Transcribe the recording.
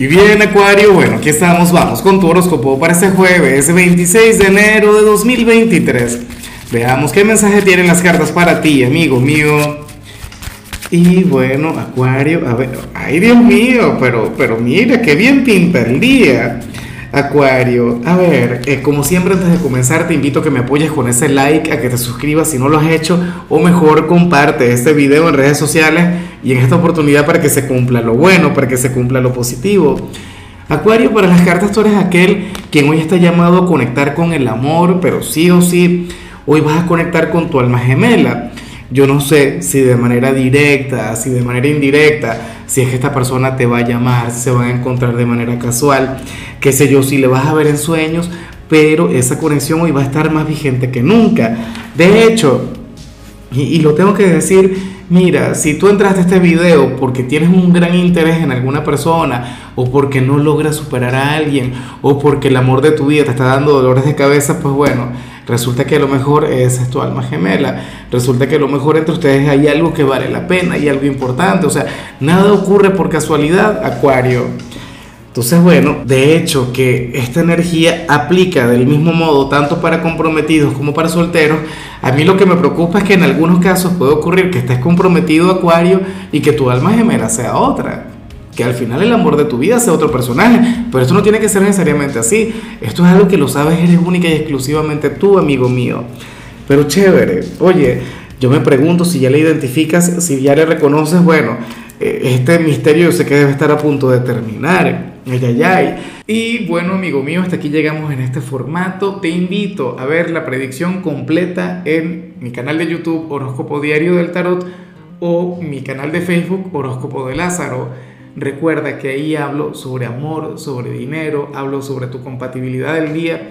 Y bien, Acuario, bueno, aquí estamos, vamos con tu horóscopo para este jueves 26 de enero de 2023. Veamos qué mensaje tienen las cartas para ti, amigo mío. Y bueno, Acuario, a ver, ay Dios mío, pero, pero mira, qué bien pinta el día. Acuario, a ver, eh, como siempre antes de comenzar te invito a que me apoyes con ese like, a que te suscribas si no lo has hecho, o mejor comparte este video en redes sociales y en esta oportunidad para que se cumpla lo bueno, para que se cumpla lo positivo. Acuario, para las cartas tú eres aquel quien hoy está llamado a conectar con el amor, pero sí o sí, hoy vas a conectar con tu alma gemela. Yo no sé si de manera directa, si de manera indirecta, si es que esta persona te va a llamar, si se van a encontrar de manera casual, qué sé yo, si le vas a ver en sueños, pero esa conexión hoy va a estar más vigente que nunca. De hecho, y, lo tengo que decir, Mira, si tú entraste a este video porque tienes un gran interés en alguna persona o porque no logras superar a alguien o porque el amor de tu vida te está dando dolores de cabeza, pues bueno, resulta que a lo mejor esa es tu alma gemela. Resulta que a lo mejor entre ustedes hay algo que vale la pena y algo importante. O sea, nada ocurre por casualidad, Acuario. Entonces, bueno, de hecho que esta energía aplica del mismo modo tanto para comprometidos como para solteros. A mí lo que me preocupa es que en algunos casos puede ocurrir que estés comprometido Acuario y que tu alma gemela sea otra. Que al final el amor de tu vida sea otro personaje. Pero esto no tiene que ser necesariamente así. Esto es algo que lo sabes, eres única y exclusivamente tú, amigo mío. Pero chévere. Oye, yo me pregunto si ya le identificas, si ya le reconoces, bueno, eh, este misterio yo sé que debe estar a punto de terminar. Ay. Y bueno, amigo mío, hasta aquí llegamos en este formato. Te invito a ver la predicción completa en mi canal de YouTube Horóscopo Diario del Tarot o mi canal de Facebook Horóscopo de Lázaro. Recuerda que ahí hablo sobre amor, sobre dinero, hablo sobre tu compatibilidad del día.